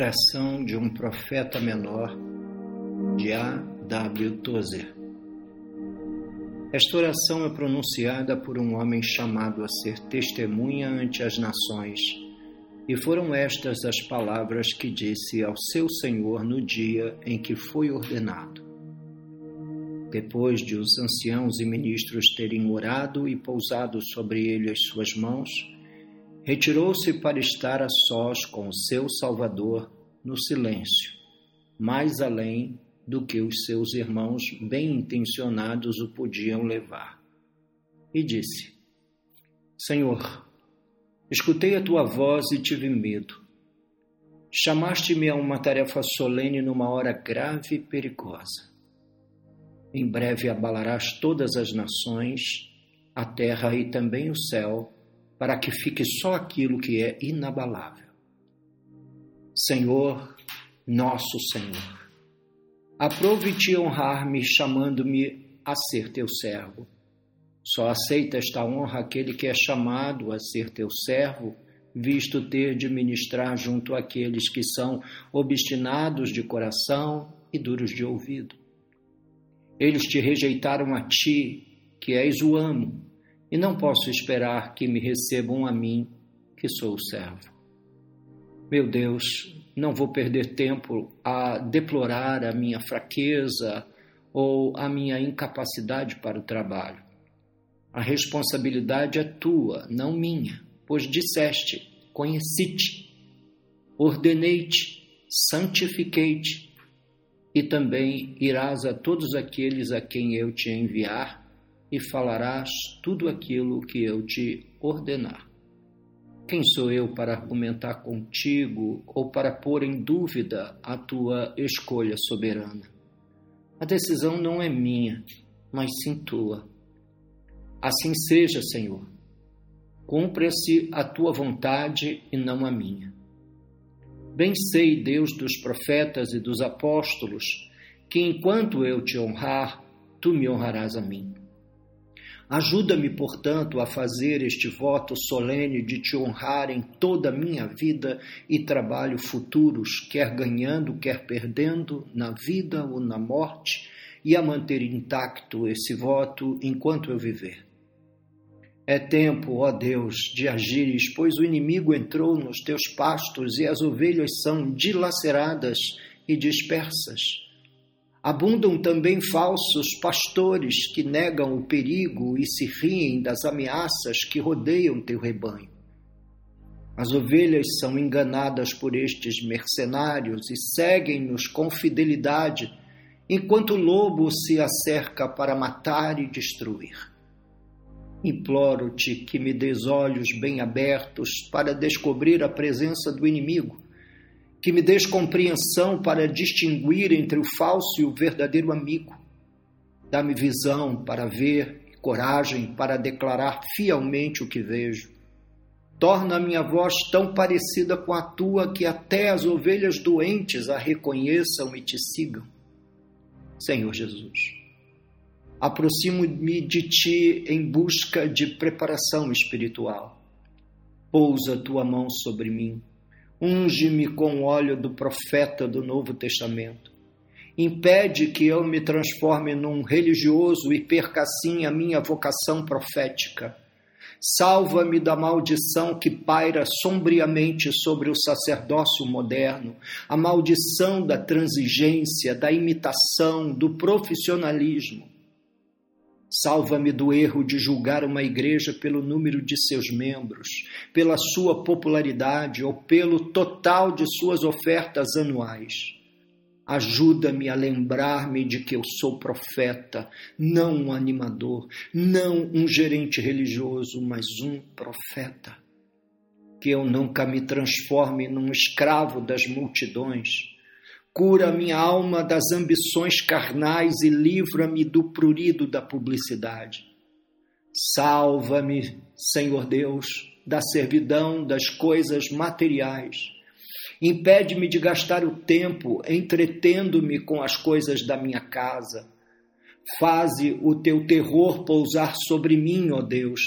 Oração de um Profeta Menor, de A. W. Tozer. Esta oração é pronunciada por um homem chamado a ser testemunha ante as nações, e foram estas as palavras que disse ao seu Senhor no dia em que foi ordenado. Depois de os anciãos e ministros terem orado e pousado sobre ele as suas mãos, retirou-se para estar a sós com o seu Salvador no silêncio, mais além do que os seus irmãos bem intencionados o podiam levar. E disse: Senhor, escutei a tua voz e tive medo. Chamaste-me a uma tarefa solene numa hora grave e perigosa. Em breve abalarás todas as nações, a terra e também o céu para que fique só aquilo que é inabalável. Senhor, nosso Senhor, aprove-te honrar-me chamando-me a ser teu servo. Só aceita esta honra aquele que é chamado a ser teu servo, visto ter de ministrar junto àqueles que são obstinados de coração e duros de ouvido. Eles te rejeitaram a ti, que és o amo, e não posso esperar que me recebam a mim, que sou o servo. Meu Deus, não vou perder tempo a deplorar a minha fraqueza ou a minha incapacidade para o trabalho. A responsabilidade é tua, não minha, pois disseste: conheci-te, ordenei-te, santifiquei-te, e também irás a todos aqueles a quem eu te enviar e falarás tudo aquilo que eu te ordenar. Quem sou eu para argumentar contigo ou para pôr em dúvida a tua escolha soberana? A decisão não é minha, mas sim tua. Assim seja, Senhor. Cumpra-se a tua vontade e não a minha. Bem sei, Deus dos profetas e dos apóstolos, que enquanto eu te honrar, tu me honrarás a mim. Ajuda-me, portanto, a fazer este voto solene de te honrar em toda a minha vida e trabalho futuros, quer ganhando, quer perdendo, na vida ou na morte, e a manter intacto esse voto enquanto eu viver. É tempo, ó Deus, de agires, pois o inimigo entrou nos teus pastos e as ovelhas são dilaceradas e dispersas. Abundam também falsos pastores que negam o perigo e se riem das ameaças que rodeiam teu rebanho. As ovelhas são enganadas por estes mercenários e seguem-nos com fidelidade, enquanto o lobo se acerca para matar e destruir. Imploro-te que me des olhos bem abertos para descobrir a presença do inimigo que me des compreensão para distinguir entre o falso e o verdadeiro amigo. Dá-me visão para ver e coragem para declarar fielmente o que vejo. Torna a minha voz tão parecida com a tua que até as ovelhas doentes a reconheçam e te sigam. Senhor Jesus, aproximo-me de ti em busca de preparação espiritual. Pousa tua mão sobre mim Unge-me com o óleo do profeta do Novo Testamento. Impede que eu me transforme num religioso e perca assim a minha vocação profética. Salva-me da maldição que paira sombriamente sobre o sacerdócio moderno, a maldição da transigência, da imitação, do profissionalismo. Salva-me do erro de julgar uma igreja pelo número de seus membros, pela sua popularidade ou pelo total de suas ofertas anuais. Ajuda-me a lembrar-me de que eu sou profeta, não um animador, não um gerente religioso, mas um profeta. Que eu nunca me transforme num escravo das multidões Cura minha alma das ambições carnais e livra-me do prurido da publicidade. Salva-me, Senhor Deus, da servidão das coisas materiais. Impede-me de gastar o tempo entretendo-me com as coisas da minha casa. Faze o teu terror pousar sobre mim, ó Deus,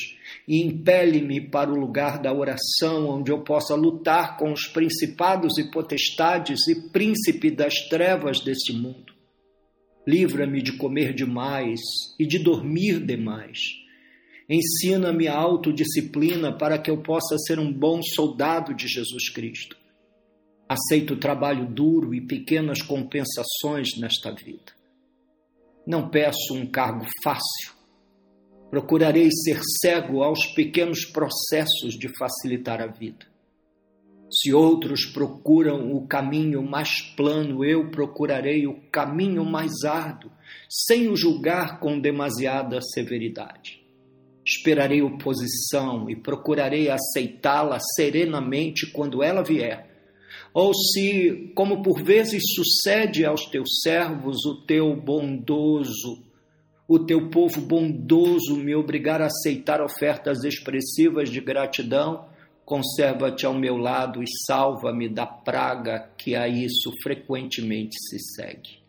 e impele-me para o lugar da oração, onde eu possa lutar com os principados e potestades e príncipes das trevas deste mundo. Livra-me de comer demais e de dormir demais. Ensina-me a autodisciplina para que eu possa ser um bom soldado de Jesus Cristo. Aceito trabalho duro e pequenas compensações nesta vida. Não peço um cargo fácil. Procurarei ser cego aos pequenos processos de facilitar a vida. Se outros procuram o caminho mais plano, eu procurarei o caminho mais árduo, sem o julgar com demasiada severidade. Esperarei oposição e procurarei aceitá-la serenamente quando ela vier ou se, como por vezes sucede aos teus servos, o teu bondoso, o teu povo bondoso me obrigar a aceitar ofertas expressivas de gratidão, conserva-te ao meu lado e salva-me da praga que a isso frequentemente se segue.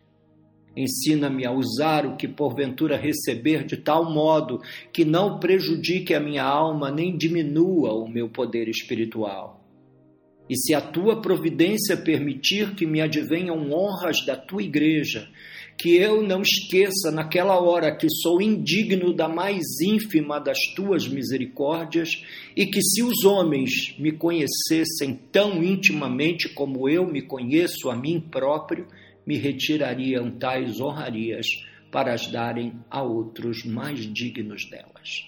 Ensina-me a usar o que porventura receber de tal modo que não prejudique a minha alma nem diminua o meu poder espiritual. E se a tua providência permitir que me advenham honras da tua igreja, que eu não esqueça naquela hora que sou indigno da mais ínfima das tuas misericórdias, e que se os homens me conhecessem tão intimamente como eu me conheço a mim próprio, me retirariam tais honrarias para as darem a outros mais dignos delas.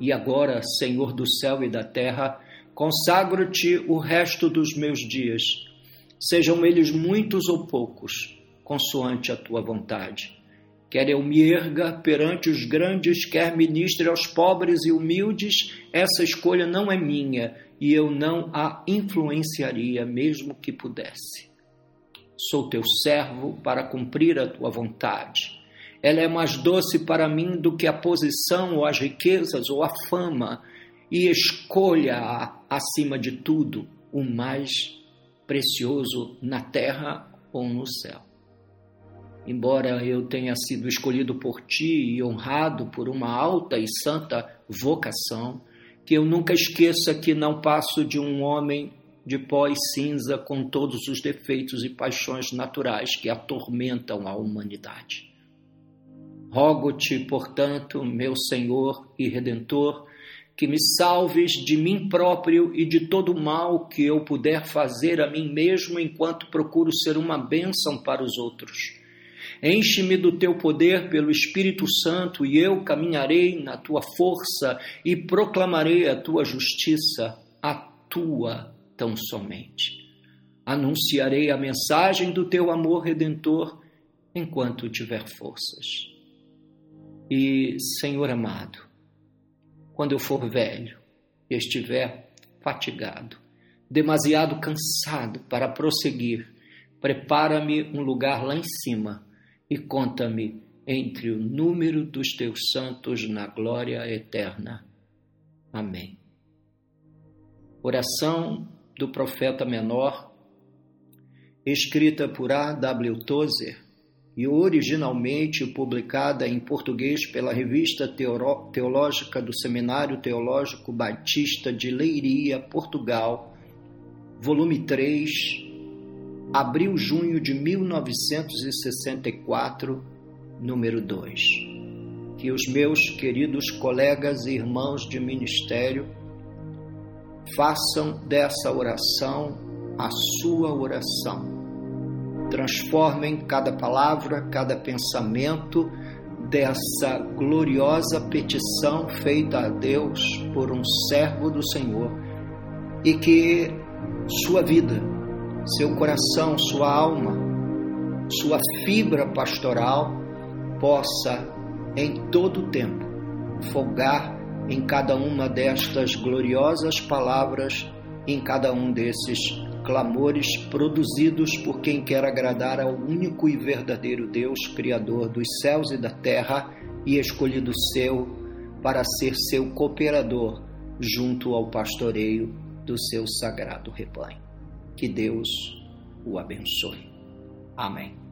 E agora, Senhor do céu e da terra, Consagro-te o resto dos meus dias, sejam eles muitos ou poucos, consoante a tua vontade. Quer eu me erga perante os grandes, quer ministre aos pobres e humildes, essa escolha não é minha e eu não a influenciaria, mesmo que pudesse. Sou teu servo para cumprir a tua vontade. Ela é mais doce para mim do que a posição ou as riquezas ou a fama e escolha acima de tudo o mais precioso na terra ou no céu. Embora eu tenha sido escolhido por ti e honrado por uma alta e santa vocação, que eu nunca esqueça que não passo de um homem de pó e cinza com todos os defeitos e paixões naturais que atormentam a humanidade. Rogo-te, portanto, meu Senhor e Redentor, que me salves de mim próprio e de todo o mal que eu puder fazer a mim mesmo enquanto procuro ser uma bênção para os outros. Enche-me do teu poder pelo Espírito Santo e eu caminharei na tua força e proclamarei a tua justiça, a tua tão somente. Anunciarei a mensagem do teu amor redentor enquanto tiver forças. E, Senhor amado, quando eu for velho e estiver fatigado, demasiado cansado para prosseguir, prepara-me um lugar lá em cima e conta-me entre o número dos teus santos na glória eterna. Amém. Oração do profeta menor, escrita por A. W. Tozer e originalmente publicada em português pela Revista Teológica do Seminário Teológico Batista de Leiria, Portugal, volume 3, abril-junho de 1964, número 2. Que os meus queridos colegas e irmãos de ministério façam dessa oração a sua oração transformem cada palavra, cada pensamento dessa gloriosa petição feita a Deus por um servo do Senhor. E que sua vida, seu coração, sua alma, sua fibra pastoral possa em todo o tempo folgar em cada uma destas gloriosas palavras, em cada um desses clamores produzidos por quem quer agradar ao único e verdadeiro Deus, Criador dos céus e da terra, e escolhido seu para ser seu cooperador junto ao pastoreio do seu sagrado rebanho. Que Deus o abençoe. Amém.